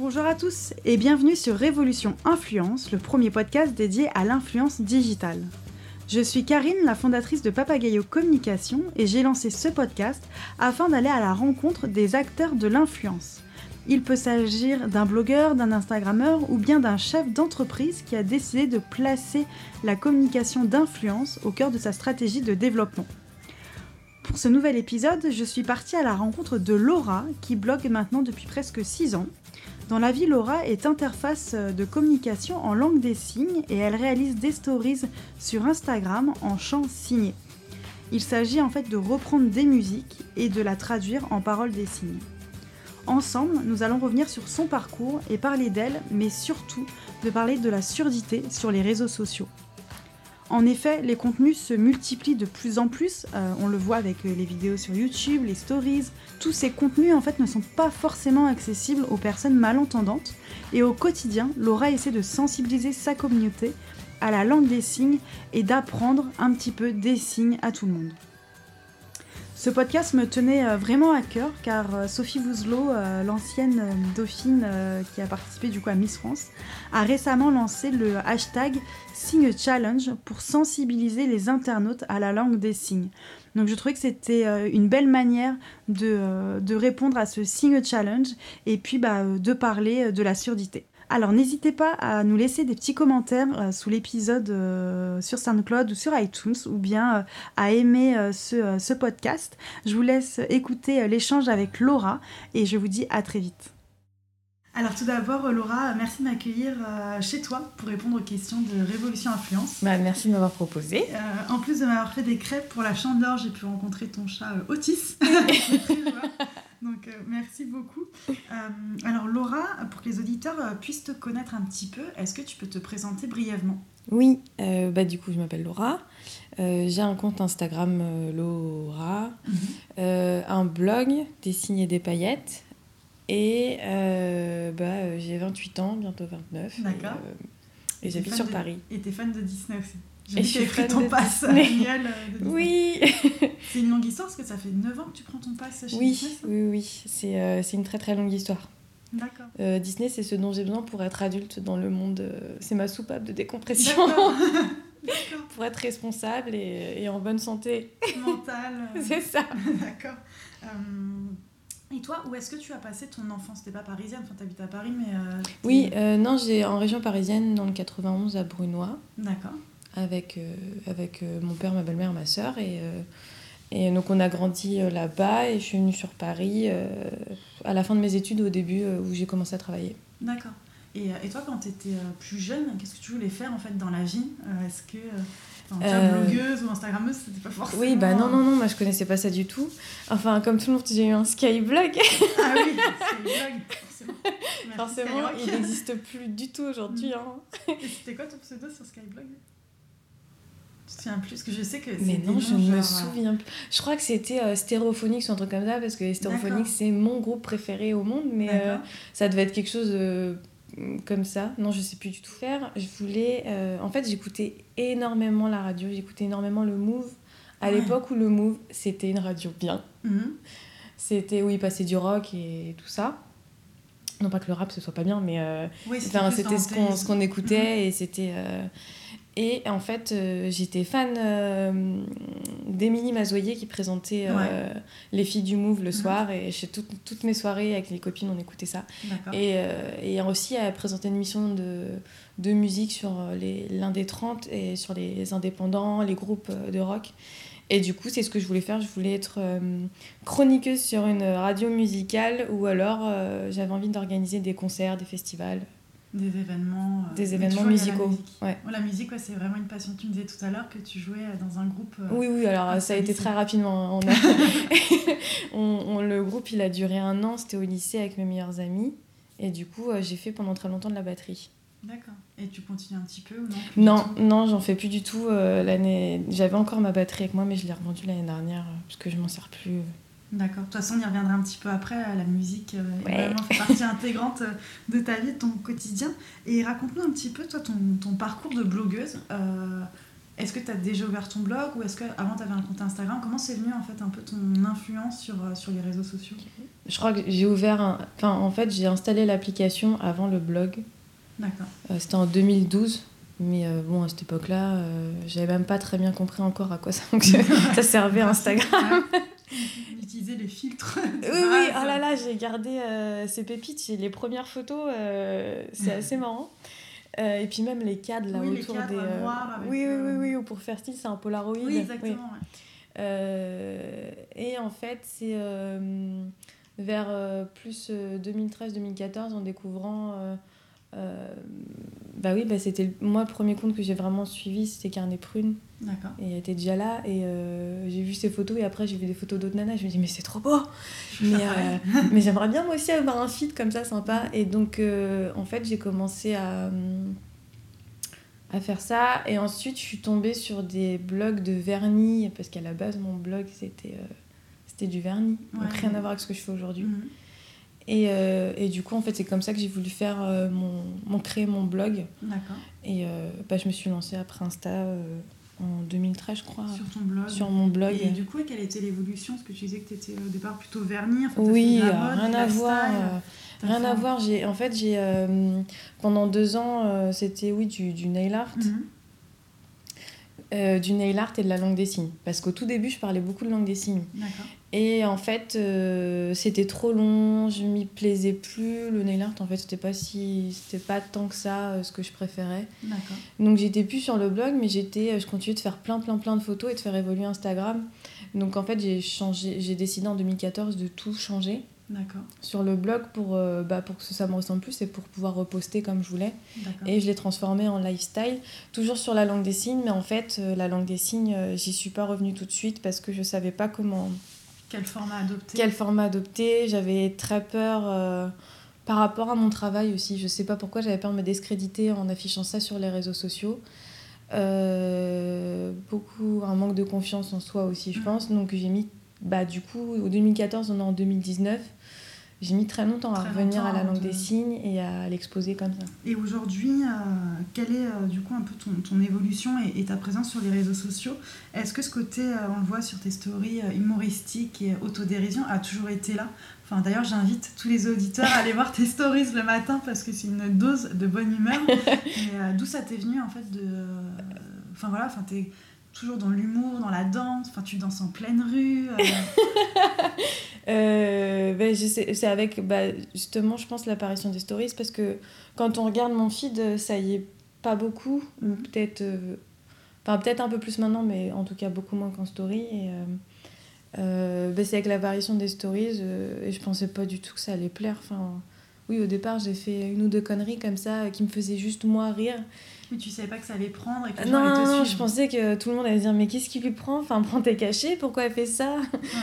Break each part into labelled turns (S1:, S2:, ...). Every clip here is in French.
S1: Bonjour à tous et bienvenue sur Révolution Influence, le premier podcast dédié à l'influence digitale. Je suis Karine, la fondatrice de Papagayo Communication, et j'ai lancé ce podcast afin d'aller à la rencontre des acteurs de l'influence. Il peut s'agir d'un blogueur, d'un Instagrammeur ou bien d'un chef d'entreprise qui a décidé de placer la communication d'influence au cœur de sa stratégie de développement. Pour ce nouvel épisode, je suis partie à la rencontre de Laura, qui blogue maintenant depuis presque 6 ans. Dans la vie, Laura est interface de communication en langue des signes et elle réalise des stories sur Instagram en chant signé. Il s'agit en fait de reprendre des musiques et de la traduire en paroles des signes. Ensemble, nous allons revenir sur son parcours et parler d'elle, mais surtout de parler de la surdité sur les réseaux sociaux. En effet, les contenus se multiplient de plus en plus. Euh, on le voit avec euh, les vidéos sur YouTube, les stories. Tous ces contenus en fait ne sont pas forcément accessibles aux personnes malentendantes. Et au quotidien, Laura essaie de sensibiliser sa communauté à la langue des signes et d'apprendre un petit peu des signes à tout le monde. Ce podcast me tenait euh, vraiment à cœur car euh, Sophie Vouzelot, euh, l'ancienne dauphine qui a participé du coup à Miss France, a récemment lancé le hashtag Signe Challenge pour sensibiliser les internautes à la langue des signes. Donc je trouvais que c'était une belle manière de, répondre à ce Signe Challenge et puis bah, de parler de la surdité. Alors n'hésitez pas à nous laisser des petits commentaires euh, sous l'épisode euh, sur SoundCloud ou sur iTunes ou bien euh, à aimer ce, ce, podcast. Je vous laisse écouter l'échange avec Laura et je vous dis à très vite. Alors tout d'abord, Laura, merci de m'accueillir chez toi pour répondre aux questions de Révolution Influence.
S2: Bah, merci de m'avoir proposé.
S1: en plus de m'avoir fait des crêpes pour la d'or, j'ai pu rencontrer ton chat Otis. Donc euh, merci beaucoup. Euh, alors Laura, pour que les auditeurs euh, puissent te connaître un petit peu, est-ce que tu peux te présenter brièvement?
S2: Oui, bah, du coup je m'appelle Laura. j'ai un compte Instagram Laura, mhm. un blog des signes et des paillettes. Et bah, j'ai 28 ans, bientôt 29. D'accord. Et, j'habite sur Paris.
S1: Et t'es fan de Disney aussi? J'ai pris ton pass annuel.
S2: oui.
S1: c'est une longue histoire parce que ça fait 9 ans que tu prends ton pass chez
S2: oui,
S1: Disney.
S2: Oui, oui, c'est euh, une très très longue histoire.
S1: D'accord.
S2: Euh, Disney, c'est ce dont j'ai besoin pour être adulte dans le monde. Euh, c'est ma soupape de décompression. pour être responsable et, et, en bonne santé.
S1: Mentale.
S2: c'est ça.
S1: D'accord. Et toi, où est-ce que tu as passé ton enfance? T'es pas parisienne, enfin t'habites à Paris, mais...
S2: oui, non, j'ai en région parisienne, dans le 91, à Brunois.
S1: D'accord
S2: avec, euh, avec euh, mon père, ma belle-mère, ma soeur. Et, euh, et donc on a grandi là-bas et je suis venue sur Paris à la fin de mes études, au début où j'ai commencé à travailler.
S1: D'accord. Et, et, toi, quand tu étais plus jeune, qu'est-ce que tu voulais faire en fait dans la vie Est-ce que euh... blogueuse ou instagrammeuse, c'était pas forcément.
S2: Oui, bah non, non, non, moi je connaissais pas ça du tout. Enfin, comme tout le monde, j'ai eu un Skyblog.
S1: ah oui, Skyblog, forcément.
S2: forcément, il n'existe plus du tout aujourd'hui. Hein.
S1: Et c'était quoi ton pseudo sur Skyblog? Souviens plus, que je sais que
S2: Mais non, je ne me euh, souviens plus. Je crois que c'était euh, ou un truc comme ça, parce que Stéréophonics, c'est mon groupe préféré au monde, mais euh, ça devait être quelque chose comme ça. Non, je sais plus du tout faire. Je voulais. en fait, j'écoutais énormément la radio, j'écoutais énormément le Move. À l'époque où le Move, c'était une radio bien. Mhm. C'était où il passait du rock et tout ça. Non pas que le rap ce soit pas bien, mais c'était ce qu'on écoutait mhm. et c'était et en fait, euh, j'étais fan euh, d'Émilie Mazoyer qui présentait euh, Les filles du Move le mhm. soir. Et chez toutes mes soirées avec les copines, on écoutait ça. Et, et, aussi, elle présentait une émission de, de musique sur l'Indé 30 et sur les indépendants, les groupes de rock. Et du coup, c'est ce que je voulais faire. Je voulais être chroniqueuse sur une radio musicale ou alors j'avais envie d'organiser des concerts, des festivals.
S1: Des événements.
S2: Euh, des événements musicaux. La
S1: musique, ouais. la musique c'est vraiment une passion. Tu me disais tout à l'heure que tu jouais dans un groupe. Euh,
S2: oui, oui, alors ça a été très rapidement. On, a... on, le groupe, il a duré un an. C'était au lycée avec mes meilleurs amis. Et du coup, euh, j'ai fait pendant très longtemps de la batterie.
S1: D'accord. Et tu continues un petit peu ou non
S2: Non, non, j'en fais plus du tout. l'année, J'avais encore ma batterie avec moi, mais je l'ai revendue l'année dernière parce que je m'en sers plus.
S1: D'accord. De toute façon, on y reviendra un petit peu après. La musique euh, vraiment fait partie intégrante euh, de ta vie, de ton quotidien. Et raconte-nous un petit peu, toi, ton, ton parcours de blogueuse. Euh, Est-ce que tu as déjà ouvert ton blog ou est-ce qu'avant tu avais un compte Instagram? Comment c'est venu en fait un peu ton influence sur, euh, sur les réseaux sociaux?
S2: Je crois que j'ai ouvert un... Enfin en fait j'ai installé l'application avant le blog.
S1: D'accord.
S2: Euh, c'était en 2012. Mais euh, bon, à cette époque-là, j'avais même pas très bien compris encore à quoi ça, ça servait Instagram.
S1: Utiliser les filtres.
S2: oui, oui, oh là là, j'ai gardé ces pépites. Les premières photos, c'est assez marrant. Euh, et puis même les cadres là autour des. Euh, oui, oui, oui, oui, ou pour faire style, c'est un Polaroid.
S1: Oui, exactement.
S2: Euh, et en fait, c'est vers plus 2013-2014, en découvrant euh, bah oui, bah c'était moi le premier compte que j'ai vraiment suivi, c'était Carnet Prune.
S1: D'accord.
S2: Et elle était déjà là et euh, j'ai vu ses photos et après j'ai vu des photos d'autres nanas. Je me dis mais c'est trop beau. Mais, euh, mais j'aimerais bien moi aussi avoir un feed comme ça sympa. Et donc en fait j'ai commencé à à faire ça et ensuite je suis tombée sur des blogs de vernis parce qu'à la base mon blog c'était c'était du vernis donc rien à voir avec ce que je fais aujourd'hui. Mhm. Et, euh, et, du coup, en fait, c'est comme ça que j'ai voulu faire euh, mon, mon, créer mon blog.
S1: D'accord.
S2: Et euh, bah, je me suis lancée après Insta en 2013, je crois.
S1: Sur ton blog.
S2: Sur mon blog.
S1: Et du coup, quelle était l'évolution? Parce que tu disais que tu étais au départ plutôt vernis.
S2: oui, rien à voir. rien à voir. En fait, j'ai pendant deux ans, c'était oui du, du nail art. Mhm. du nail art et de la langue des signes. Parce qu'au tout début, je parlais beaucoup de langue des signes. Et en fait, euh, c'était trop long, je m'y plaisais plus. Le nail art, en fait, c'était pas si, c'était pas tant que ça euh, ce que je préférais. Donc j'étais plus sur le blog, mais j'étais, euh, je continuais de faire plein, plein, plein de photos et de faire évoluer Instagram. Donc en fait, j'ai changé, j'ai décidé en 2014 de tout changer.
S1: D'accord.
S2: Sur le blog pour, bah, pour que ça me ressemble plus et pour pouvoir reposter comme je voulais. Et je l'ai transformé en lifestyle, toujours sur la langue des signes, mais en fait, la langue des signes, j'y suis pas revenue tout de suite parce que je savais pas comment
S1: quel format adopter?
S2: Quel format adopter J'avais très peur euh, par rapport à mon travail aussi. Je sais pas pourquoi j'avais peur de me discréditer en affichant ça sur les réseaux sociaux. Euh, beaucoup, un manque de confiance en soi aussi, je mm. pense. Donc j'ai mis, bah, du coup, au 2014, on est en 2019. J'ai mis très longtemps à revenir à la langue des signes et à l'exposer comme ça.
S1: Et aujourd'hui, euh, quelle est euh, du coup un peu ton, ton évolution et, ta présence sur les réseaux sociaux? Est-ce que ce côté, euh, on le voit sur tes stories humoristiques et autodérision, a toujours été là? Enfin, D'ailleurs, j'invite tous les auditeurs à aller voir tes stories le matin parce que c'est une dose de bonne humeur. D'où ça t'est venu en fait de... Enfin voilà, enfin, t'es toujours dans l'humour, dans la danse, enfin tu danses en pleine rue. Euh.
S2: ben, c'est avec bah, justement je pense l'apparition des stories parce que quand on regarde mon feed ça y est pas beaucoup ou peut-être euh, peut-être un peu plus maintenant mais en tout cas beaucoup moins qu'en story et euh, ben, c'est avec l'apparition des stories et je pensais pas du tout que ça allait plaire enfin oui au départ j'ai fait une ou deux conneries comme ça qui me faisaient juste moi rire
S1: mais tu savais pas que ça allait prendre et que
S2: non, non, je pensais que tout le monde allait dire mais qu'est-ce qui lui prend? Enfin, prends tes cachets, pourquoi elle fait ça?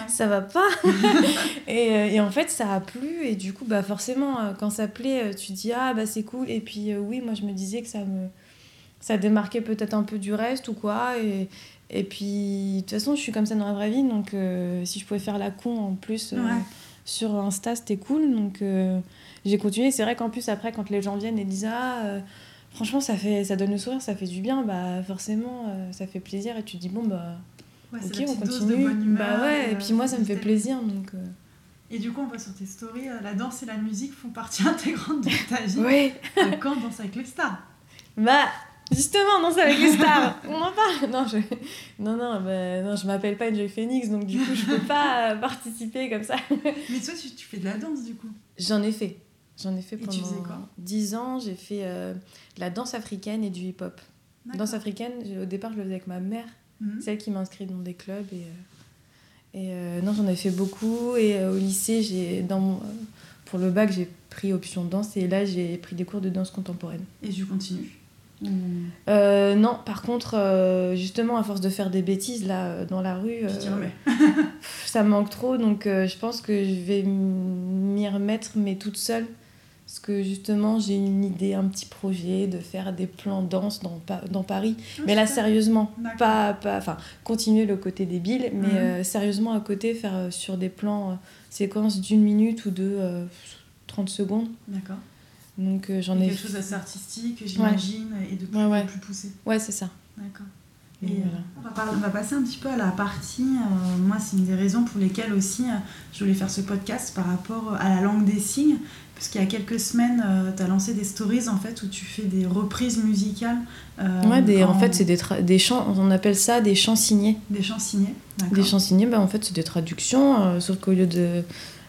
S2: Ça va pas et, euh, et, en fait, ça a plu et du coup, bah forcément, euh, quand ça plaît, euh, tu dis ah bah c'est cool. Et puis oui, moi je me disais que ça me ça démarquait peut-être un peu du reste ou quoi. Et, et puis de toute façon, je suis comme ça dans la vraie vie, donc si je pouvais faire la con en plus sur Insta, c'était cool. Donc j'ai continué. C'est vrai qu'en plus après, quand les gens viennent et disent ah franchement, ça, fait, ça donne le sourire, ça fait du bien, bah forcément, euh, ça fait plaisir et tu te dis, bon, bah, ok, on continue. bah ouais, et puis moi, ça me fait plaisir. Donc, euh.
S1: Et du coup, on voit sur tes stories, euh, la danse et la musique font partie intégrante de ta vie.
S2: oui.
S1: quand on danse avec les stars?
S2: Bah, justement, danse avec les stars, on en parle. Non, je, non, non, bah, non je m'appelle pas Enjoy Phoenix, donc du coup, je peux pas participer comme ça.
S1: Mais toi, tu, tu fais de la danse, du coup?
S2: J'en ai fait. J'en ai fait pendant 10 ans. J'ai fait euh, la danse africaine et du hip-hop. Danse africaine, au départ, je le faisais avec ma mère, mhm. celle qui m'a inscrite dans des clubs. Et, euh, et euh, non, j'en ai fait beaucoup. Et au lycée, j'ai dans pour le bac, j'ai pris option danse. Et là, j'ai pris des cours de danse contemporaine.
S1: Et je continue
S2: non, par contre, justement, à force de faire des bêtises là dans la rue, ça me manque trop. Donc, je pense que je vais m'y remettre, mais toute seule. Parce que justement, j'ai une idée, un petit projet de faire des plans danse dans, dans Paris. Ah, mais là, sérieusement, pas, pas, enfin, continuer le côté débile, mais mhm. euh, sérieusement à côté, faire euh, sur des plans, euh, séquences d'une minute ou de 30 secondes.
S1: D'accord.
S2: Donc j'en ai.
S1: Quelque chose d'assez artistique, j'imagine, et de plus, plus poussé.
S2: Ouais, c'est ça.
S1: D'accord. Et on, va on, va passer un petit peu à la partie, moi c'est une des raisons pour lesquelles aussi je voulais faire ce podcast par rapport à la langue des signes, parce qu'il y a quelques semaines, tu as lancé des stories en fait où tu fais des reprises musicales.
S2: ouais, des, en... fait c'est des, des chants, on appelle ça des chants signés.
S1: Des chants signés,
S2: Des chants signés, bah, en fait c'est des traductions, sauf qu'au lieu de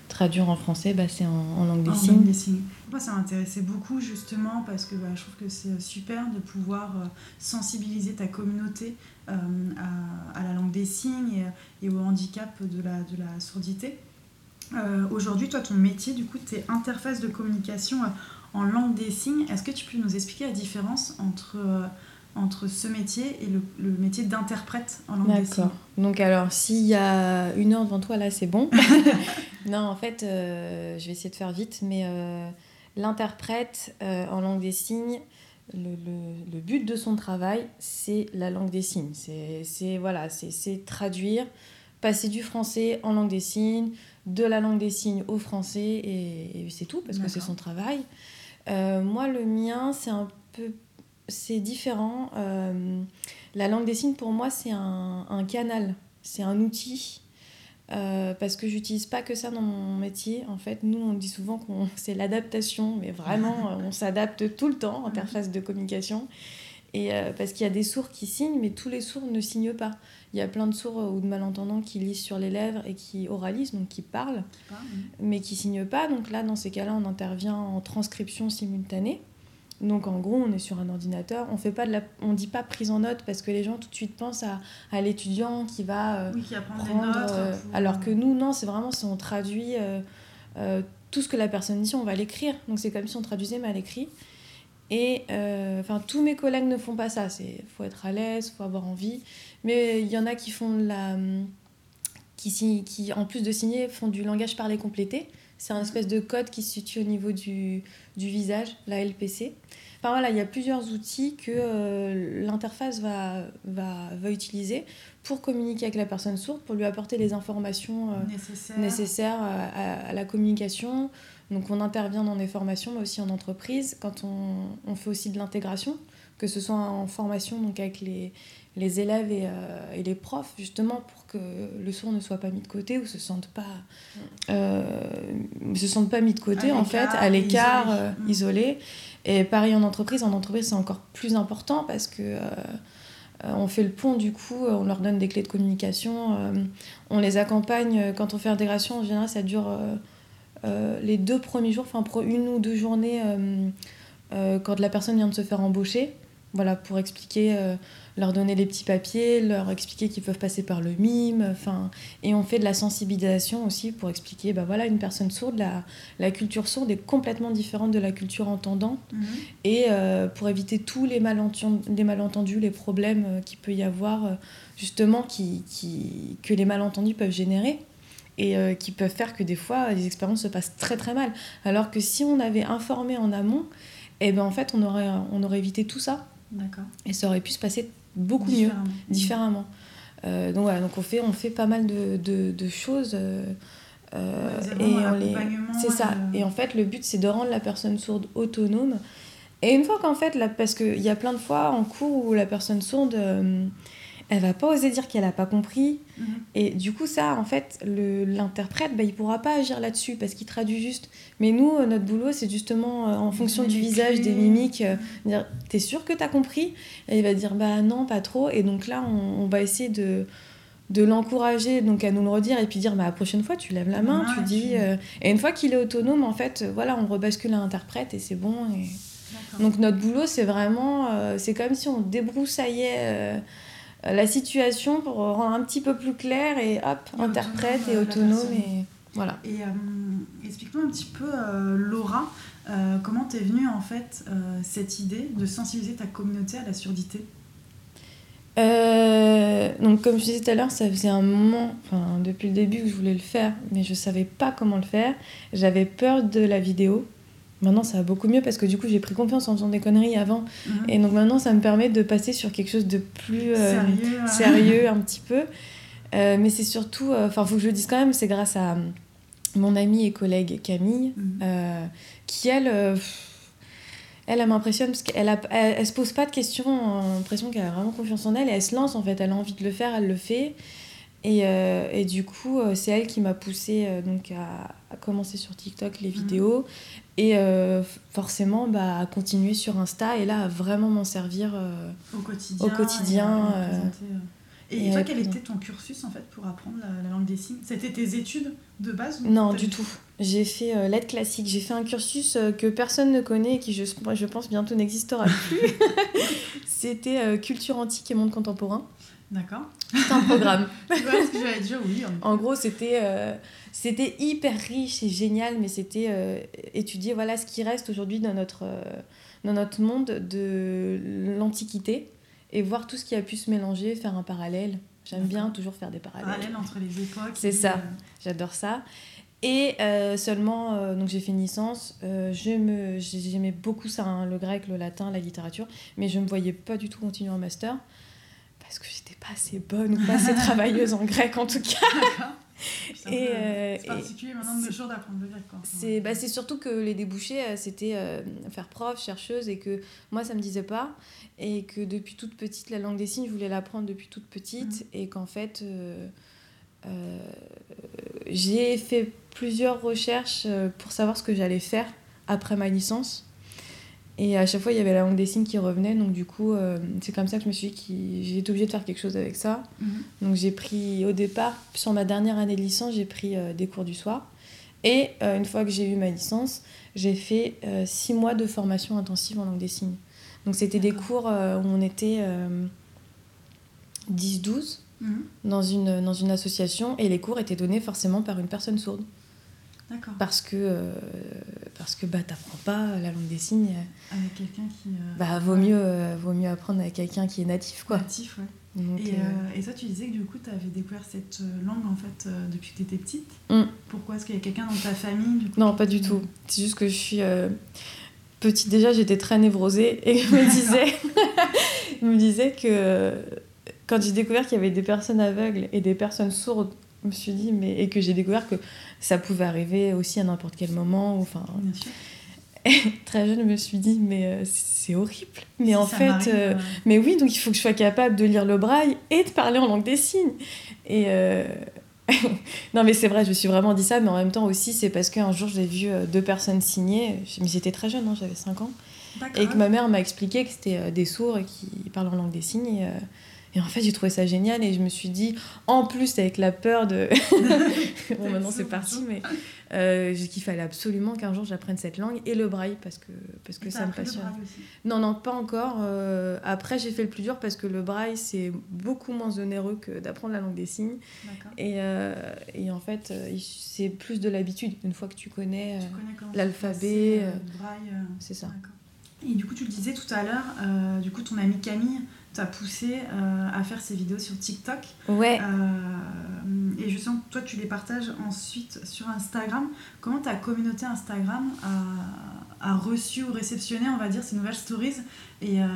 S2: traduire en français, bah, c'est en, langue des signes.
S1: Moi, ça m'intéressait beaucoup justement parce que bah, je trouve que c'est super de pouvoir euh, sensibiliser ta communauté euh, à, la langue des signes et, au handicap de la, de la sourdité. Euh, aujourd'hui, toi, ton métier, du coup, tu es interface de communication en langue des signes. Est-ce que tu peux nous expliquer la différence entre entre ce métier et le, le métier d'interprète en langue des signes? D'accord.
S2: Donc alors, s'il y a une heure devant toi, là, c'est bon. non, en fait, je vais essayer de faire vite, mais L'interprète euh, en langue des signes, le, le, le, but de son travail, c'est la langue des signes. C'est voilà, c'est traduire, passer du français en langue des signes, de la langue des signes au français, et, c'est tout, parce que c'est son travail. Euh, moi, le mien, c'est un peu... C'est différent. Euh, la langue des signes, pour moi, c'est un, un canal, c'est un outil euh, parce que j'utilise pas que ça dans mon métier. En fait, nous, on dit souvent que c'est l'adaptation, mais vraiment, on s'adapte tout le temps, interface de communication. Et euh, parce qu'il y a des sourds qui signent, mais tous les sourds ne signent pas. Il y a plein de sourds ou de malentendants qui lisent sur les lèvres et qui oralisent, donc qui parlent, mais qui signent pas. Donc là, dans ces cas-là, on intervient en transcription simultanée. Donc en gros, on est sur un ordinateur, on fait pas de la, on dit pas prise en note parce que les gens tout de suite pensent à, à l'étudiant qui va
S1: euh, oui, qui prendre des notes
S2: euh, alors que nous non, c'est vraiment si on traduit euh, tout ce que la personne dit, on va l'écrire. Donc c'est comme si on traduisait mais à l'écrit. Et enfin tous mes collègues ne font pas ça. C'est faut être à l'aise, faut avoir envie. Mais il y en a qui font la qui, qui en plus de signer font du langage parlé complété. C'est un espèce de code qui se situe au niveau du, du visage, la LPC. Enfin voilà, il y a plusieurs outils que euh, l'interface va, va, va, utiliser pour communiquer avec la personne sourde, pour lui apporter les informations
S1: euh,
S2: nécessaires, à, la communication. Donc on intervient dans des formations, mais aussi en entreprise, quand on, on fait aussi de l'intégration, que ce soit en formation donc avec les, les élèves et, euh, et, les profs, justement, pour que le sourd ne soit pas mis de côté ou se sente pas, euh, se sentent pas mis de côté, en fait, à l'écart, euh, mm. isolé. Et pareil en entreprise, en entreprise, c'est encore plus important parce que on fait le pont, du coup, on leur donne des clés de communication, on les accompagne. Quand on fait intégration, en général, ça dure les deux premiers jours, enfin, une ou deux journées quand la personne vient de se faire embaucher voilà, pour expliquer, euh, leur donner les petits papiers, leur expliquer qu'ils peuvent passer par le mime, enfin, et on fait de la sensibilisation aussi pour expliquer, bah voilà, une personne sourde, la, la culture sourde est complètement différente de la culture entendante, mhm. et euh, pour éviter tous les malentendus, les, malentendus, les problèmes euh, qu'il peut y avoir, justement, qui, qui, que les malentendus peuvent générer et qui peuvent faire que des fois les expériences se passent très très mal. Alors que si on avait informé en amont, et eh ben en fait on aurait, on aurait évité tout ça. Et ça aurait pu se passer beaucoup mieux, différemment. Euh, donc voilà, donc on fait, on fait pas mal de, de, de choses. Euh, euh et on les... C'est ça. Et en fait, le but, c'est de rendre la personne sourde autonome. Et une fois qu'en fait, là, parce qu'il y a plein de fois en cours où la personne sourde euh, elle va pas oser dire qu'elle a pas compris. Mhm. Et du coup, ça, en fait, l'interprète, bah, il pourra pas agir là-dessus parce qu'il traduit juste. Mais nous, euh, notre boulot, c'est justement euh, en fonction du visage, des mimiques, euh, dire T'es sûr que tu as compris? Et il va dire Bah non, pas trop. Et donc là, on, va essayer de de l'encourager donc à nous le redire et puis dire bah, la prochaine fois tu lèves la main tu dis et une fois qu'il est autonome en fait voilà on rebascule à l'interprète et c'est bon et... donc notre boulot c'est vraiment c'est comme si on débroussaillait la situation pour rendre un petit peu plus clair et hop, interprète et autonome. Et voilà.
S1: Et euh, explique-nous un petit peu, euh, Laura, comment t'es venue en fait cette idée de sensibiliser ta communauté à la surdité?
S2: Donc comme je disais tout à l'heure, ça faisait un moment, enfin depuis le début que je voulais le faire, mais je savais pas comment le faire. J'avais peur de la vidéo. Maintenant, ça va beaucoup mieux parce que du coup, j'ai pris confiance en faisant des conneries avant. Mhm. Et donc maintenant, ça me permet de passer sur quelque chose de plus euh, sérieux, un petit peu. Euh, mais c'est surtout, euh, enfin, il faut que je le dise quand même, c'est grâce à mon amie et collègue Camille, mhm. qui elle, Elle, elle m'impressionne parce qu'elle elle, se pose pas de questions, on a l'impression qu'elle a vraiment confiance en elle et elle se lance en fait, elle a envie de le faire, elle le fait. Et, et du coup, c'est elle qui m'a poussée donc à, à, commencer sur TikTok les mhm. vidéos et forcément bah, à continuer sur Insta et là à vraiment m'en servir
S1: au quotidien.
S2: Au quotidien
S1: et, toi, quel était ton cursus en fait pour apprendre la, langue des signes? C'était tes études de base
S2: Non, du tout. J'ai fait euh, l'aide classique. J'ai fait un cursus euh, que personne ne connaît et qui, je, je pense, bientôt n'existera plus. C'était euh, culture antique et monde contemporain.
S1: D'accord.
S2: C'est un programme.
S1: ce que j'allais dire, oui.
S2: En, gros, c'était c'était hyper riche et génial, mais c'était étudier voilà, ce qui reste aujourd'hui dans, notre dans notre monde de l'Antiquité et voir tout ce qui a pu se mélanger, faire un parallèle. J'aime bien toujours faire des parallèles.
S1: Parallèles entre les époques.
S2: C'est ça, euh, j'adore ça. Et euh, seulement, euh, donc j'ai fait une licence, j'aimais beaucoup ça, hein, le grec, le latin, la littérature, mais je ne me voyais pas du tout continuer un master parce que j'étais pas assez bonne ou pas assez travailleuse en grec en tout cas.
S1: Et c'est particulier maintenant de nos jours d'apprendre le grec. C'est
S2: bah, surtout que les débouchés, c'était faire prof, chercheuse, et que moi, ça me disait pas et que depuis toute petite, la langue des signes, je voulais l'apprendre depuis toute petite, mm. et qu'en fait, euh, euh, j'ai fait plusieurs recherches euh, pour savoir ce que j'allais faire après ma licence. Et à chaque fois, il y avait la langue des signes qui revenait, donc du coup, c'est comme ça que je me suis dit que j'ai été obligée de faire quelque chose avec ça. Mm. Donc j'ai pris, au départ, sur ma dernière année de licence, j'ai pris des cours du soir. Et une fois que j'ai eu ma licence, j'ai fait six mois de formation intensive en langue des signes. Donc c'était des cours euh, où on était 10-12 euh, mhm. dans, une, dans une association et les cours étaient donnés forcément par une personne sourde. Parce que, euh, parce que bah, t'apprends pas la langue des signes.
S1: Avec quelqu'un qui.
S2: bah, vaut, mieux, vaut mieux apprendre avec quelqu'un qui est natif, quoi.
S1: Natif, ouais. et, et, toi, tu disais que du coup, tu avais découvert cette langue en fait depuis que tu étais petite. Mm. Pourquoi Est-ce qu'il y a quelqu'un dans ta famille du coup,
S2: Non, pas du tout. C'est juste que je suis petite déjà, j'étais très névrosée et je me disais, je me disais que quand j'ai découvert qu'il y avait des personnes aveugles et des personnes sourdes, je me suis dit, mais et que j'ai découvert que ça pouvait arriver aussi à n'importe quel moment. Enfin, très jeune, je me suis dit, mais euh, c'est horrible. Mais en fait, euh, mais oui, donc il faut que je sois capable de lire le braille et de parler en langue des signes. Et, euh, non, mais c'est vrai, je me suis vraiment dit ça, mais en même temps aussi, c'est parce qu'un jour, j'ai vu deux personnes signer, mais j'étais très jeune, hein, j'avais 5 ans, et que ma mère m'a expliqué que c'était des sourds qui parlent en langue des signes. Et, euh, et en fait, j'ai trouvé ça génial et je me suis dit, en plus, avec la peur de. bon, maintenant c'est parti, mais euh, qu'il fallait absolument qu'un jour j'apprenne cette langue et le braille parce que, parce que ça me passionne. Non, non, pas encore. Euh, après, j'ai fait le plus dur parce que le braille, c'est beaucoup moins onéreux que d'apprendre la langue des signes. Et, euh, et, en fait, c'est plus de l'habitude. Une fois que tu connais, l'alphabet. c'est ça.
S1: Et du coup, tu le disais tout à l'heure, du coup, ton amie Camille t'a poussé euh, à faire ces vidéos sur TikTok.
S2: Ouais.
S1: Euh, et je sens que toi, tu les partages ensuite sur Instagram. Comment ta communauté Instagram a, a, reçu ou réceptionné, on va dire, ces nouvelles stories Et, euh,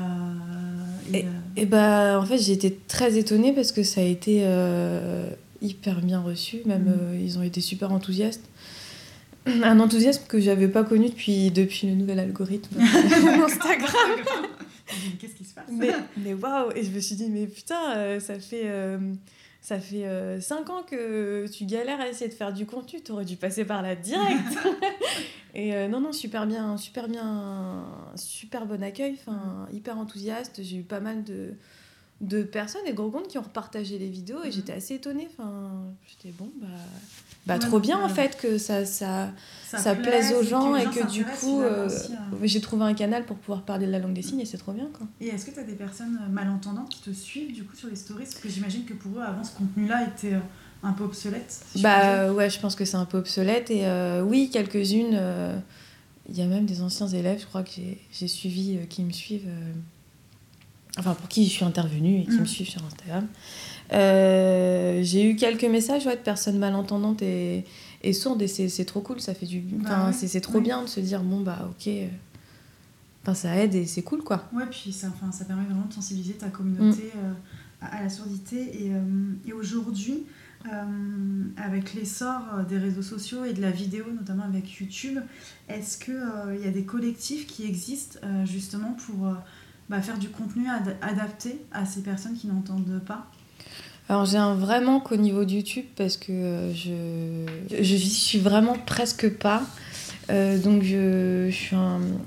S2: et, et, bah, en fait, j'ai été très étonnée parce que ça a été hyper bien reçu. Même, mm. ils ont été super enthousiastes un enthousiasme que j'avais pas connu depuis, depuis le nouvel algorithme Instagram.
S1: Qu'est-ce qui se passe?
S2: Mais, mais waouh Et je me suis dit, mais putain, euh, ça fait, euh, ça fait 5 euh, ans que tu galères à essayer de faire du contenu, t'aurais dû passer par là direct Et non, non, super bien, super bien, super bon accueil, enfin, hyper enthousiaste. J'ai eu pas mal de, de personnes et de gros comptes qui ont repartagé les vidéos et mhm. j'étais assez étonnée. Enfin, j'étais bon, bah bah, trop bien en fait que ça, ça, ça, plaise, aux gens et que, du coup euh, hein. j'ai trouvé un canal pour pouvoir parler de la langue des signes et c'est trop bien quoi.
S1: Et est-ce que tu as des personnes euh, malentendantes qui te suivent du coup sur les stories? Parce que j'imagine que pour eux avant ce contenu-là était euh, un peu obsolète.
S2: bah ouais, je pense que c'est un peu obsolète et oui, quelques-unes. Il y a même des anciens élèves, je crois que j'ai suivi, qui me suivent. enfin, pour qui je suis intervenue et qui me mm. suivent sur Instagram. Euh, j'ai eu quelques messages ouais, de personnes malentendantes et, et sourdes et c'est trop cool, ça fait du... Bah c'est trop bien de se dire, bon bah ok, euh, enfin, ça aide et c'est cool quoi.
S1: Ouais, puis ça, enfin, ça permet vraiment de sensibiliser ta communauté mm. euh, à, la surdité. Et, et aujourd'hui, avec l'essor des réseaux sociaux et de la vidéo, notamment avec YouTube, est-ce qu'il il y a des collectifs qui existent justement pour bah, faire du contenu adapté à ces personnes qui n'entendent pas?
S2: Alors j'ai un vraiment qu'au niveau de YouTube parce que euh, je je suis vraiment presque pas. Euh, donc je je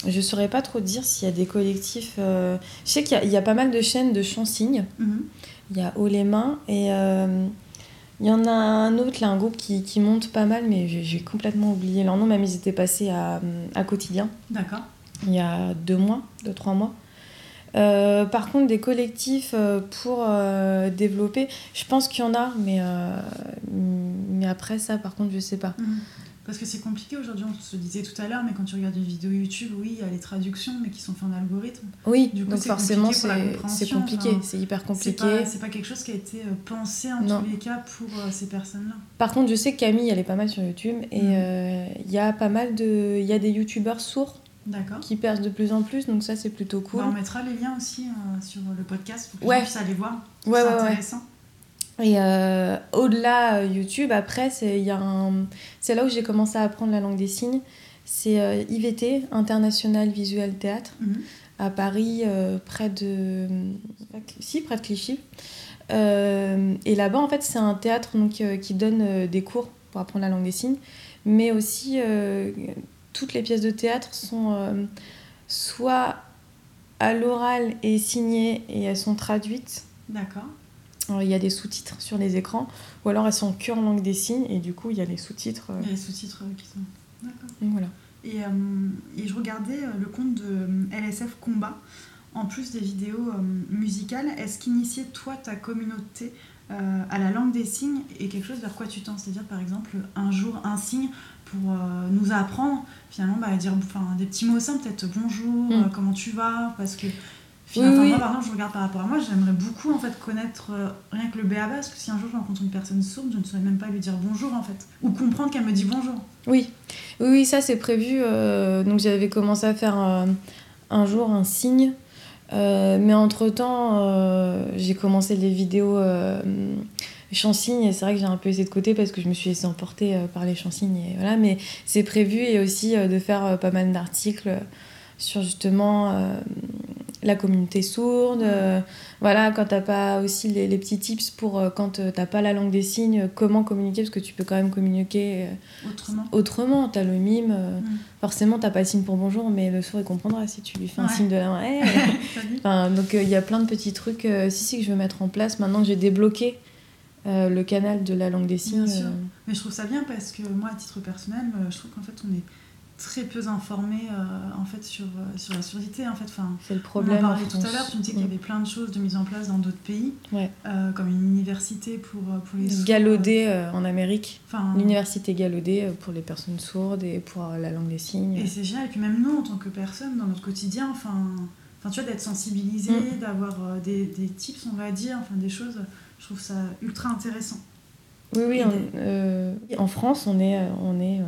S2: je saurais pas trop dire s'il y a des collectifs. Euh, je sais qu'il y, y, a pas mal de chaînes de chansignes. Mhm. Il y a Haut les mains et il y en a un autre là, un groupe qui, qui monte pas mal, mais j'ai complètement oublié leur nom. Même ils étaient passés à, à quotidien.
S1: D'accord.
S2: Il y a deux mois, deux trois mois. Euh, par contre, des collectifs euh, pour euh, développer, je pense qu'il y en a, mais, mais après ça, par contre, je sais pas. Mhm.
S1: Parce que c'est compliqué aujourd'hui, on se disait tout à l'heure, mais quand tu regardes une vidéo YouTube, oui, il y a les traductions, mais qui sont faites en algorithme.
S2: Oui, du coup, donc forcément, c'est compliqué, c'est hyper compliqué.
S1: C'est pas, pas, quelque chose qui a été pensé en tous les cas pour ces personnes-là.
S2: Par contre, je sais que Camille, elle est pas mal sur YouTube, et mhm. il y a pas mal de. Il y a des YouTubeurs sourds qui percent de plus en plus, donc ça c'est plutôt cool.
S1: Bah, on mettra les liens aussi euh, sur le podcast pour que
S2: ouais.
S1: tu puisses aller voir.
S2: Ouais, c'est intéressant. Et euh, au-delà euh, YouTube, après, c'est là où j'ai commencé à apprendre la langue des signes. C'est IVT, International Visual Théâtre, mhm. à Paris, près de. Si, près de Clichy. et là-bas, en fait, c'est un théâtre donc, qui donne des cours pour apprendre la langue des signes, mais aussi toutes les pièces de théâtre sont euh, soit à l'oral et signées et elles sont traduites.
S1: D'accord.
S2: Il y a des sous-titres sur les écrans, ou alors elles sont que en langue des signes et du coup il y a les sous-titres.
S1: Il y a les sous-titres euh, qui sont. D'accord.
S2: Voilà.
S1: Et, euh, et, je regardais le compte de LSF Combat, en plus des vidéos musicales. Est-ce qu'initier toi ta communauté à la langue des signes est quelque chose vers quoi tu tends? C'est-à-dire par exemple un jour un signe pour euh, nous apprendre finalement bah, dire enfin, des petits mots simples, peut-être bonjour, mm. euh, comment tu vas, parce que finalement, moi par exemple, je regarde par rapport à moi, j'aimerais beaucoup en fait connaître euh, rien que le BABA, parce que si un jour je rencontre une personne sourde, je ne saurais même pas lui dire bonjour en fait, ou comprendre qu'elle me dit bonjour.
S2: Oui, oui, ça c'est prévu. donc j'avais commencé à faire un jour un signe. mais entre temps, j'ai commencé les vidéos chansignes c'est vrai que j'ai un peu essayé de côté parce que je me suis laissée emporter euh, par les chansignes et voilà mais c'est prévu et aussi euh, de faire euh, pas mal d'articles sur justement la communauté sourde voilà quand t'as pas aussi les, les, petits tips pour quand t'as pas la langue des signes comment communiquer parce que tu peux quand même communiquer
S1: autrement.
S2: autrement t'as le mime mm. forcément t'as pas le signe pour bonjour mais le sourd il comprendra si tu lui fais un signe de la main. Enfin, donc il y a plein de petits trucs si si que je veux mettre en place. Maintenant que j'ai débloqué euh, le canal de la langue des signes.
S1: Euh. Mais je trouve ça bien parce que moi, à titre personnel, euh, je trouve qu'en fait, on est très peu informé en fait sur, sur la surdité en fait. Enfin
S2: c'est le problème
S1: on en parlait tout à l'heure tu me disais qu'il y avait plein de choses de mise en place dans d'autres pays comme une université pour, pour les
S2: Gallaudet en Amérique. Enfin, l'université Gallaudet pour les personnes sourdes et pour la langue des signes.
S1: Et c'est génial. Et puis même nous en tant que personne dans notre quotidien enfin enfin tu vois d'être sensibilisé mm. d'avoir des, des tips on va dire enfin des choses je trouve ça ultra intéressant.
S2: Oui, oui. Euh, en France, on est, on est, euh,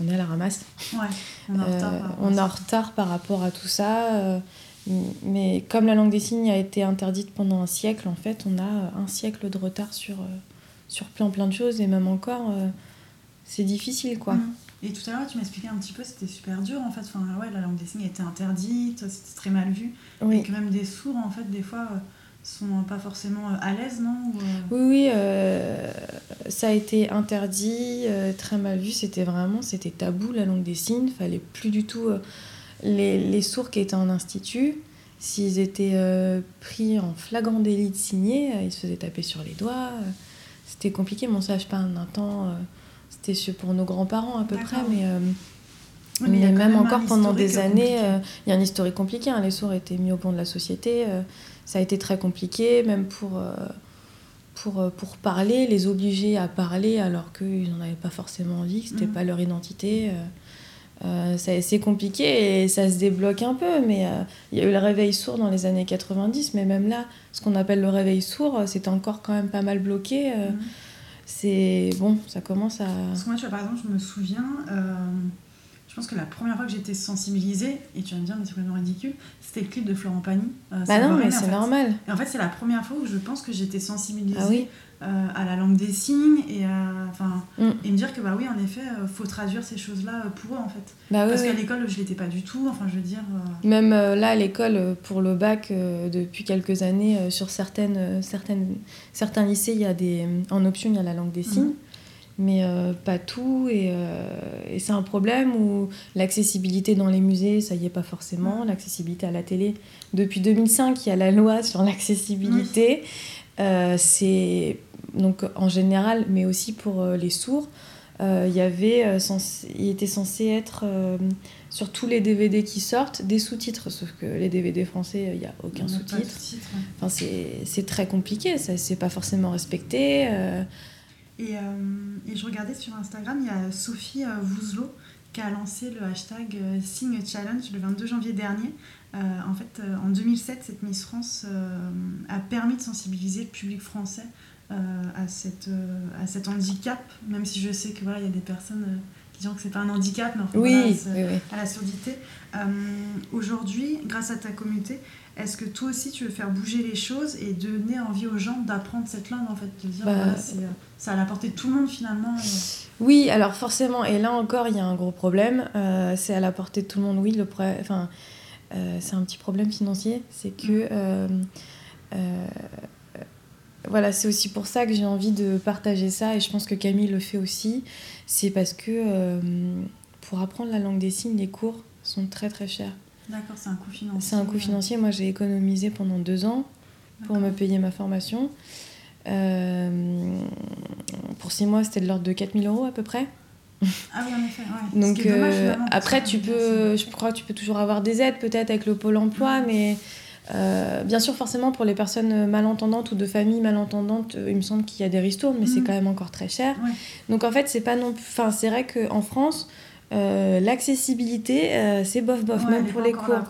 S2: on est à la ramasse.
S1: Ouais, on est en retard.
S2: Euh, on est en retard par rapport à tout ça. mais comme la langue des signes a été interdite pendant un siècle, en fait, on a un siècle de retard sur, sur plein plein de choses. Et même encore, c'est difficile, quoi. Mmh.
S1: Et tout à l'heure, tu m'expliquais un petit peu, c'était super dur en fait. Enfin, ouais, la langue des signes était interdite, c'était très mal vu. Oui. Et que même des sourds, en fait, des fois, sont pas forcément euh, à l'aise, non
S2: euh, Oui, oui, euh, ça a été interdit, très mal vu. C'était vraiment, c'était tabou la langue des signes. Fallait plus du tout les, les, sourds qui étaient en institut. S'ils étaient pris en flagrant délit de signer, ils se faisaient taper sur les doigts. C'était compliqué. Mon sage pas un temps, c'était pour nos grands-parents à peu près, mais. mais, même, encore pendant des années, il y a un historique compliqué. Hein. Les sourds étaient mis au pont de la société ça a été très compliqué, même pour, euh, pour, euh, pour parler, les obliger à parler alors qu'ils n'en avaient pas forcément envie, que ce n'était mm. pas leur identité. Euh, c'est compliqué et ça se débloque un peu, mais il y a eu le réveil sourd dans les années 90, mais même là, ce qu'on appelle le réveil sourd, c'était encore quand même pas mal bloqué. Mm. C'est bon, ça commence à.
S1: Parce que moi, tu vois, par exemple, je me souviens, je pense que la première fois que j'étais sensibilisée, et tu vas me dire, mais c'est complètement ridicule, c'était le clip de Florent Pagny.
S2: Euh, bah non, mais c'est normal.
S1: Et en fait, c'est la première fois où je pense que j'étais sensibilisée ah euh, à la langue des signes et, enfin mm. et me dire que, bah oui, en effet, il faut traduire ces choses-là pour eux, en fait. Bah Parce qu'à l'école, je l'étais pas du tout, enfin, je veux dire.
S2: Même là, à l'école, pour le bac, depuis quelques années, sur certaines, certaines, certains lycées, il y a des, en option, il y a la langue des signes. Mm mais euh, pas tout. Euh, et, c'est un problème où l'accessibilité dans les musées, ça y est pas forcément. L'accessibilité à la télé, depuis 2005, il y a la loi sur l'accessibilité. Euh, c'est donc en général, mais aussi pour les sourds. il y avait il était censé être sur tous les DVD qui sortent des sous-titres sauf que les DVD français il n'y a aucun sous-titre enfin, c'est très compliqué ça c'est pas forcément respecté
S1: euh, et, je regardais sur Instagram, il y a Sophie euh, Vouzelot qui a lancé le hashtag euh, Sing Challenge le 22 janvier dernier. en fait, en 2007, cette Miss France a permis de sensibiliser le public français à, cette, à cet handicap, même si je sais que voilà, il y a des personnes qui disent que c'est pas un handicap, mais enfin,
S2: oui,
S1: à la surdité. Aujourd'hui, grâce à ta communauté, est-ce que toi aussi tu veux faire bouger les choses et donner envie aux gens d'apprendre cette langue en fait de dire bah, c'est ça à la portée de tout le monde finalement.
S2: Oui, alors forcément, et là encore, il y a un gros problème. Euh, c'est à la portée de tout le monde, oui. Le enfin, euh, c'est un petit problème financier. C'est que. Mm. Euh, voilà, c'est aussi pour ça que j'ai envie de partager ça, et je pense que Camille le fait aussi. C'est parce que pour apprendre la langue des signes, les cours sont très très chers.
S1: D'accord, c'est un coût financier.
S2: C'est un coût financier. Moi, j'ai économisé pendant deux ans pour me payer ma formation. Euh, pour six mois, c'était de l'ordre de 4000 euros à peu près.
S1: Ah oui, en effet. Ouais.
S2: Donc euh, après, tu peux, je crois, tu peux toujours avoir des aides peut-être avec le pôle emploi, mais euh, bien sûr, forcément, pour les personnes malentendantes ou de familles malentendantes, il me semble qu'il y a des ristournes, mais c'est mm. quand même encore très cher. Donc en fait, c'est pas non Enfin, c'est vrai qu'en France, l'accessibilité, c'est bof bof, même pour les cours.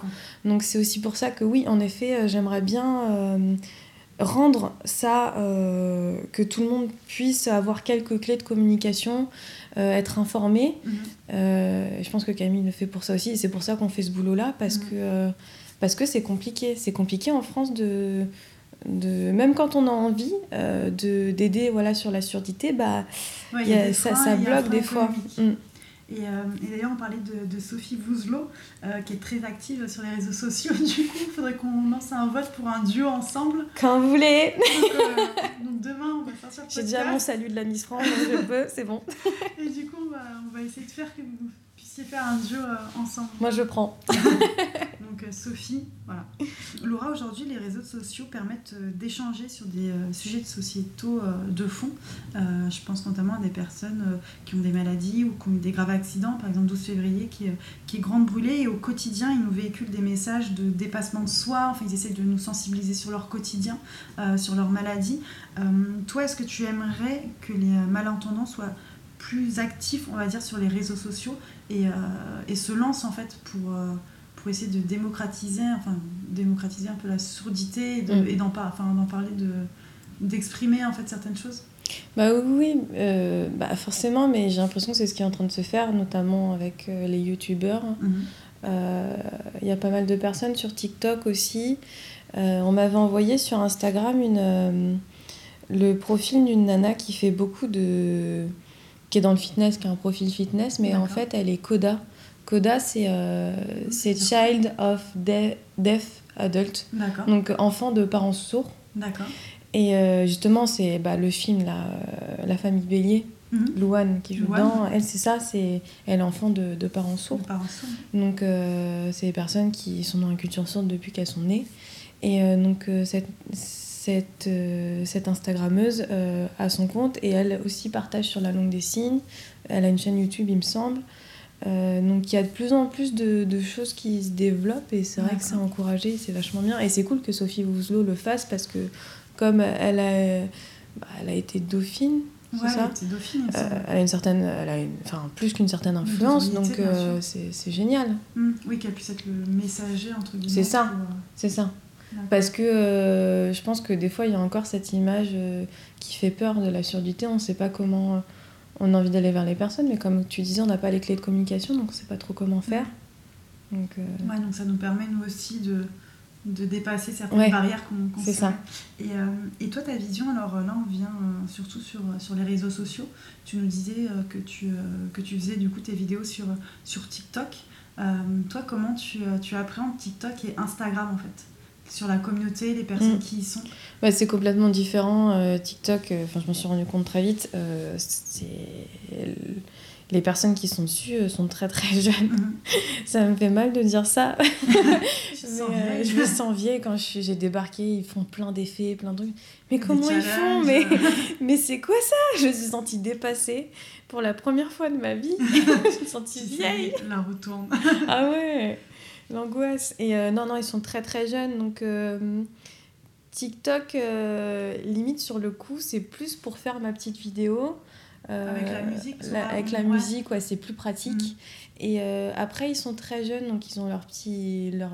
S2: Donc c'est aussi pour ça que oui, en effet, j'aimerais bien rendre ça, euh, que tout le monde puisse avoir quelques clés de communication, euh, être informé. Mhm. Euh, je pense que Camille le fait pour ça aussi, et c'est pour ça qu'on fait ce boulot-là, parce mhm. que parce que c'est compliqué. C'est compliqué en France de, de même quand on a envie de d'aider voilà sur la surdité, bah ça, ça bloque des fois.
S1: Euh, et, d'ailleurs, on parlait de, Sophie Vouzelot, euh, qui est très active sur les réseaux sociaux. Du coup, il faudrait qu'on lance un vote pour un duo ensemble.
S2: Quand vous voulez.
S1: Donc, euh, demain, on va sortir
S2: J'ai déjà mon salut de la Miss France, je peux, c'est bon.
S1: Et du coup, on va, on va essayer de faire que vous puissiez faire un duo ensemble.
S2: Moi, je prends.
S1: Donc, Sophie, voilà. Laura, aujourd'hui, les réseaux sociaux permettent d'échanger sur des sujets de sociétaux de fond. je pense notamment à des personnes qui ont des maladies ou qui ont eu des graves accident, par exemple 12 février, qui, euh, qui est grande brûlée. Et au quotidien, ils nous véhiculent des messages de dépassement de soi. Enfin, ils essaient de nous sensibiliser sur leur quotidien, euh, sur leur maladie. Euh, toi, est-ce que tu aimerais que les malentendants soient plus actifs, on va dire, sur les réseaux sociaux et se lancent en fait pour, pour essayer de démocratiser, enfin, démocratiser un peu la surdité et mm. d'en enfin, parler, d'exprimer en fait certaines choses
S2: bah oui, euh, bah forcément, mais j'ai l'impression que c'est ce qui est en train de se faire, notamment avec euh, les youtubeurs. Mhm. Euh, il y a pas mal de personnes sur TikTok aussi. on m'avait envoyé sur Instagram une, le profil d'une nana qui fait beaucoup de. qui est dans le fitness, qui a un profil fitness, mais en fait elle est Coda. Coda, c'est c'est Child of Deaf Adult. Donc enfant de parents sourds.
S1: D'accord.
S2: Et euh, justement, c'est bah, le film, là, euh, La famille Bélier, mhm. Louane qui joue dedans. Elle, c'est ça, c'est elle enfant de, de parents sourds. Donc, euh, c'est des personnes qui sont dans une culture sourde depuis qu'elles sont nées. Et donc, cette, cette, cette Instagrammeuse a son compte et elle aussi partage sur la langue des signes. Elle a une chaîne YouTube, il me semble. Donc il y a de plus en plus de, de choses qui se développent et c'est vrai que c'est encouragé, c'est vachement bien. Et c'est cool que Sophie Wouzlo le fasse parce que comme elle a, bah, elle a été dauphine,
S1: ça elle,
S2: euh, elle a une certaine, elle a enfin plus qu'une certaine influence, donc euh, c'est génial.
S1: Mmh. oui, qu'elle puisse être le messager entre guillemets.
S2: C'est ça, euh, c'est ça. Parce que je pense que des fois il y a encore cette image qui fait peur de la surdité. On ne sait pas comment on a envie d'aller vers les personnes, mais comme tu disais, on n'a pas les clés de communication, donc on sait pas trop comment faire.
S1: Donc, Ouais, donc ça nous permet nous aussi de, de dépasser certaines barrières qu'on qu C'est ça. Et, et, toi, ta vision, alors là, on vient surtout sur, sur les réseaux sociaux. Tu nous disais que, tu, que tu faisais du coup tes vidéos sur, sur TikTok. toi, comment tu, tu appréhendes TikTok et Instagram en fait? Sur la communauté, les personnes mm. qui y sont
S2: bah, C'est complètement différent. Euh, TikTok, euh, je me suis rendu compte très vite, euh, les personnes qui sont dessus sont très très jeunes. Mm-hmm. ça me fait mal de dire ça. je, me sens vieille quand j'ai débarqué, ils font plein d'effets, plein de trucs. Mais comment ils font Mais, mais c'est quoi ça? Je me suis sentie dépassée pour la première fois de ma vie. je me suis sentie vieille.
S1: La retourne.
S2: ah ouais L'angoisse. Et euh, non, non, ils sont très très jeunes. Donc euh, TikTok, euh, limite sur le coup, c'est plus pour faire ma petite vidéo.
S1: avec la musique
S2: Avec la musique, ouais, c'est plus pratique. Mm. Et après, ils sont très jeunes, donc ils ont leur petit. Leur,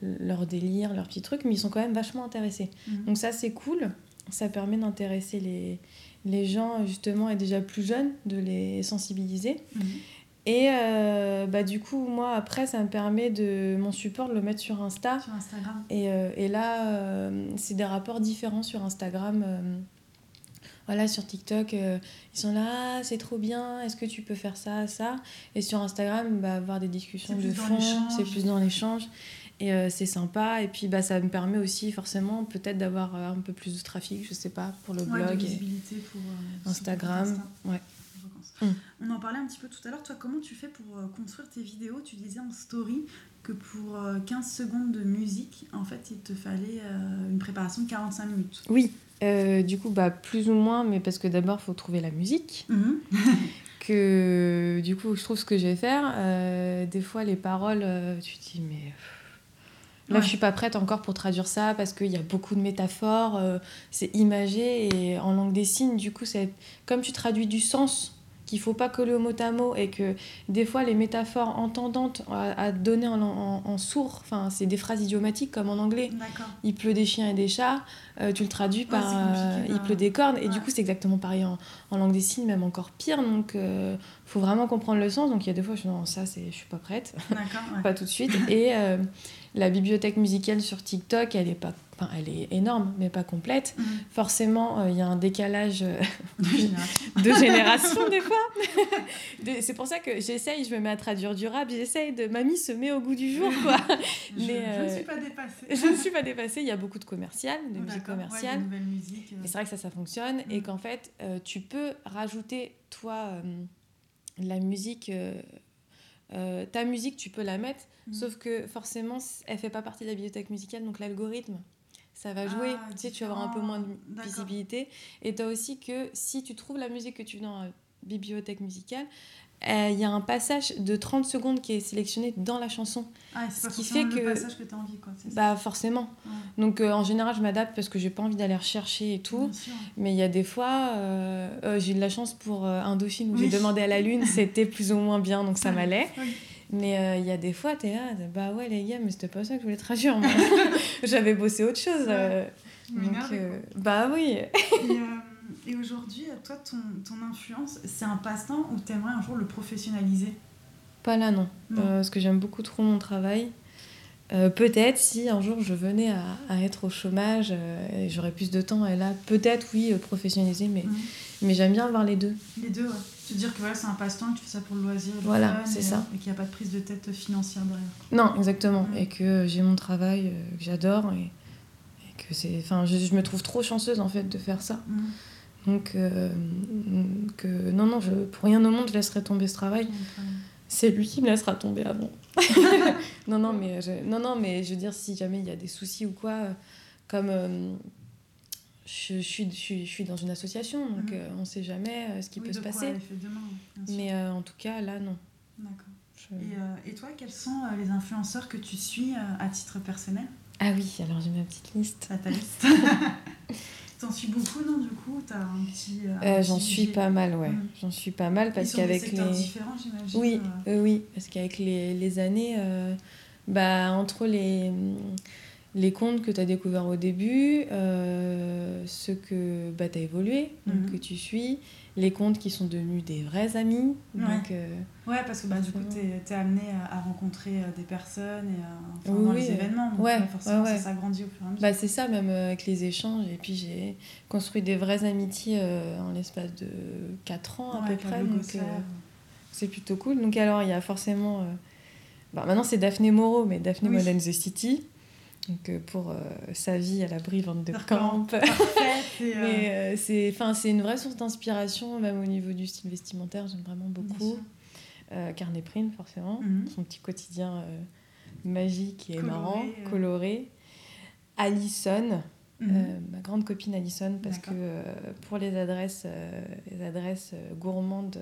S2: leur délire, leur petit truc, mais ils sont quand même vachement intéressés. Mm. Donc ça, c'est cool. Ça permet d'intéresser les, les gens, justement, et déjà plus jeunes, de les sensibiliser. Mm. Et euh, bah, du coup, moi, après, ça me permet de mon support de le mettre sur Insta.
S1: Sur Instagram.
S2: Et, euh, et là, euh, c'est des rapports différents sur Instagram. voilà, sur TikTok, ils sont là, ah, c'est trop bien, est-ce que tu peux faire ça, ça? Et sur Instagram, bah, avoir des discussions de fond, c'est plus dans l'échange. Et c'est sympa. Et puis, bah, ça me permet aussi, forcément, peut-être d'avoir un peu plus de trafic, je sais pas, pour le blog.
S1: visibilité pour
S2: Instagram. Ouais.
S1: Mm. On en parlait un petit peu tout à l'heure. Toi, comment tu fais pour euh, construire tes vidéos? Tu disais en story que pour 15 euh, secondes de musique, en fait, il te fallait euh, une préparation de 45 minutes.
S2: Oui, du coup, bah, plus ou moins, mais parce que d'abord, il faut trouver la musique. Mhm. que du coup, je trouve ce que je vais faire. des fois, les paroles, tu te dis, mais. Là, je suis pas prête encore pour traduire ça parce qu'il y a beaucoup de métaphores, c'est imagé et en langue des signes, du coup, c'est comme tu traduis du sens qu'il faut pas coller au mot à mot et que des fois les métaphores entendantes à, donner en, en, sourd, enfin c'est des phrases idiomatiques comme en anglais. Il pleut des chiens et des chats, euh, tu le traduis par euh, il pleut des cornes et du coup c'est exactement pareil en, en, langue des signes, même encore pire. Donc il euh, faut vraiment comprendre le sens. Donc il y a des fois je dis non ça c'est je suis pas prête, pas tout de suite. Et la bibliothèque musicale sur TikTok elle est pas Enfin, elle est énorme, mais pas complète. Mhm. Forcément, il y a un décalage de génération des fois. c'est pour ça que j'essaye, je me mets à traduire du rap, j'essaye de... Mamie se met au goût du jour, quoi.
S1: je, mais, je ne suis pas dépassée.
S2: je ne suis pas dépassée, il y a beaucoup de commerciales, de musique commerciale.
S1: musique,
S2: euh. c'est vrai que ça, ça fonctionne. Et mm. qu'en fait, euh, tu peux rajouter, toi, euh, la musique... ta musique, tu peux la mettre, mm. sauf que forcément, elle fait pas partie de la bibliothèque musicale, donc l'algorithme, ça va jouer. Ah, tu sais, tu vas avoir un peu moins de visibilité. Et tu as aussi que si tu trouves la musique que tu veux dans la bibliothèque musicale, euh, il y a un passage de 30 secondes qui est sélectionné dans la chanson.
S1: Ah, ce qui fait que. le passage que tu as envie, quoi.
S2: Bah, forcément. Donc, euh, en général, je m'adapte parce que j'ai pas envie d'aller rechercher et tout. Mais il y a des fois, euh, j'ai eu de la chance pour Indochine où j'ai demandé à la Lune, c'était plus ou moins bien, donc ça m'allait. Mais il y a des fois, tu es là, bah ouais, les gars, mais c'était pas ça que je voulais traduire. J'avais bossé autre chose. donc, bah oui.
S1: Et aujourd'hui, toi, ton, ton influence, c'est un passe-temps ou tu aimerais un jour le professionnaliser?
S2: Pas là, non. Euh, parce que j'aime beaucoup trop mon travail. Euh, peut-être si un jour je venais à, à être au chômage euh, et j'aurais plus de temps, et là, peut-être oui, professionnaliser, mais, mais j'aime bien avoir les deux.
S1: Les deux, ouais. Te dire que voilà, c'est un passe-temps, que tu fais ça pour le loisir,
S2: voilà, c'est ça.
S1: et qu'il n'y a pas de prise de tête financière derrière.
S2: Non, exactement. Et que j'ai mon travail que j'adore et, que c'est. Enfin, je, je, me trouve trop chanceuse en fait de faire ça. Donc, euh, que, non, non, je, pour rien au monde, je laisserai tomber ce travail. C'est lui qui me laissera tomber avant. non, non, mais je, non, non, mais je veux dire, si jamais il y a des soucis ou quoi, comme euh, je, suis, je, suis, dans une association, donc mm. euh, on ne sait jamais ce qui peut se passer. mais en tout cas, là, non.
S1: D'accord. Et, et, toi, quels sont les influenceurs que tu suis à titre personnel?
S2: Ah oui, alors j'ai ma petite liste.
S1: Ta liste T'en suis beaucoup, non, du coup? T'as un petit.
S2: Euh, J'en suis pas mal, ouais. Mm. J'en suis pas mal parce qu'avec les.
S1: différents, j'imagine.
S2: Oui, euh. Euh, oui, parce qu'avec les, les, années, euh, bah, entre les, les comptes que tu as découverts au début, ceux que bah, tu as évolué, donc mm-hmm. que tu suis, les comptes qui sont devenus des vrais amis.
S1: Ouais.
S2: Donc, euh,
S1: Ouais, parce que bah, du coup, t'es es amené à, rencontrer euh, des personnes et à, enfin,
S2: Oui,
S1: dans
S2: oui.
S1: les événements. Donc,
S2: Ouais,
S1: euh, forcément,
S2: ouais,
S1: ça s'agrandit au fur et à mesure.
S2: bah, c'est ça, même euh, avec les échanges. Et puis j'ai construit des vraies amitiés euh, en l'espace de 4 ans à peu près. Euh, c'est plutôt cool. Donc alors, il y a forcément... euh, bah, maintenant, c'est Daphné Moreau, mais Daphné
S1: Oui.
S2: Modern the City. Donc euh, pour euh, sa vie à l'abri Van de. Camp.
S1: Euh,
S2: Mais c'est, enfin, c'est une vraie source d'inspiration, même au niveau du style vestimentaire, j'aime vraiment beaucoup. Carnet Print, forcément,
S1: Mhm.
S2: son petit quotidien magique et
S1: Coloré,
S2: marrant, coloré. Alison,
S1: Mhm.
S2: euh, ma grande copine Alison, parce que euh, pour les adresses, euh, les adresses gourmandes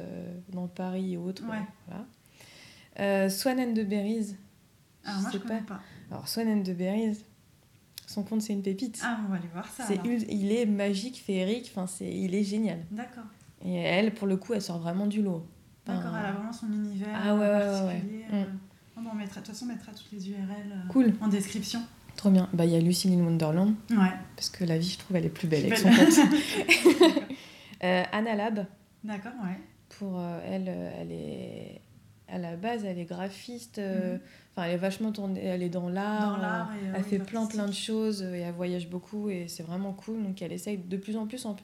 S2: dans Paris et autres,
S1: Ouais.
S2: voilà. Swan and the Berries.
S1: Alors, moi, je
S2: sais
S1: connais pas.
S2: Alors, Swan and the Berries, son compte, c'est une pépite.
S1: Ah, on va aller voir ça.
S2: C'est il est magique, féerique, enfin, c'est, il est génial.
S1: D'accord.
S2: Et elle, pour le coup, elle sort vraiment du lot. Enfin,
S1: D'accord, elle a vraiment son univers
S2: Ah ouais, ouais, ouais,
S1: euh.
S2: Mm.
S1: Ah bon, on mettra, de toute façon, on mettra toutes les URL euh,
S2: Cool,
S1: en description.
S2: trop bien. Bah, il y a Lucille in Wonderland,
S1: Ouais.
S2: parce que la vie, je trouve, elle est plus belle avec son compte. Euh, Anna Lab,
S1: D'accord, ouais.
S2: pour euh, elle, elle est. À la base, elle est graphiste. euh,
S1: Mhm.
S2: Elle est vachement tournée. Elle est dans l'art. Euh,
S1: euh,
S2: elle fait plein, plein de choses et elle voyage beaucoup et c'est vraiment cool. Donc, elle essaye de plus en plus en-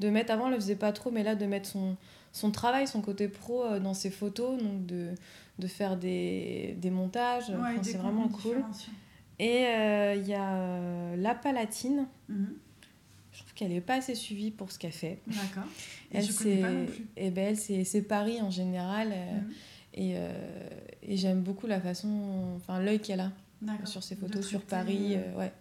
S2: de mettre. Avant, elle le faisait pas trop, mais là, de mettre son, son travail, son côté pro euh, dans ses photos. Donc, de, de faire des, des montages.
S1: Ouais,
S2: Enfin,
S1: des
S2: c'est vraiment cool. Et il y a La Palatine.
S1: Mhm.
S2: Je trouve qu'elle n'est pas assez suivie pour ce qu'elle fait.
S1: D'accord. Et
S2: Elle,
S1: je connais pas non plus.
S2: Et ben, elle, c'est Paris en général.
S1: Mhm.
S2: Et, euh, et j'aime beaucoup la façon, enfin l'œil qu'elle a sur ses photos sur Paris.
S1: euh,
S2: euh, ouais.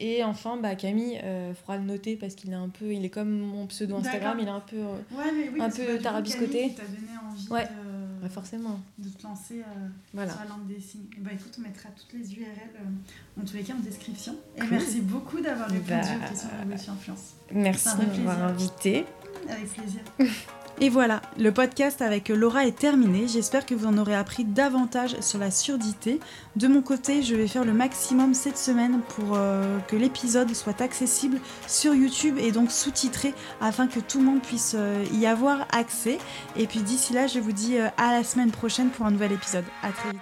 S2: Et enfin, bah, Camille, il faudra le noter parce qu'il est un peu, il est comme mon pseudo Instagram, il est un peu, euh,
S1: Ouais, mais oui,
S2: un peu tarabiscoté.
S1: Camille qui t'a donné envie
S2: Ouais.
S1: de,
S2: ouais, forcément.
S1: de te lancer euh,
S2: Voilà.
S1: sur la langue des signes. Et bah écoute, on mettra toutes les URL euh, en tous les cas en description. Et
S2: Cool.
S1: merci beaucoup d'avoir répondu
S2: Bah,
S1: aux questions de Influence.
S2: Merci de m'avoir invité.
S1: Avec plaisir. Et voilà, le podcast avec Laura est terminé. J'espère que vous en aurez appris davantage sur la surdité. De mon côté, je vais faire le maximum cette semaine pour euh, que l'épisode soit accessible sur YouTube et donc sous-titré afin que tout le monde puisse euh, y avoir accès. Et puis d'ici là, je vous dis euh, à la semaine prochaine pour un nouvel épisode. À très vite.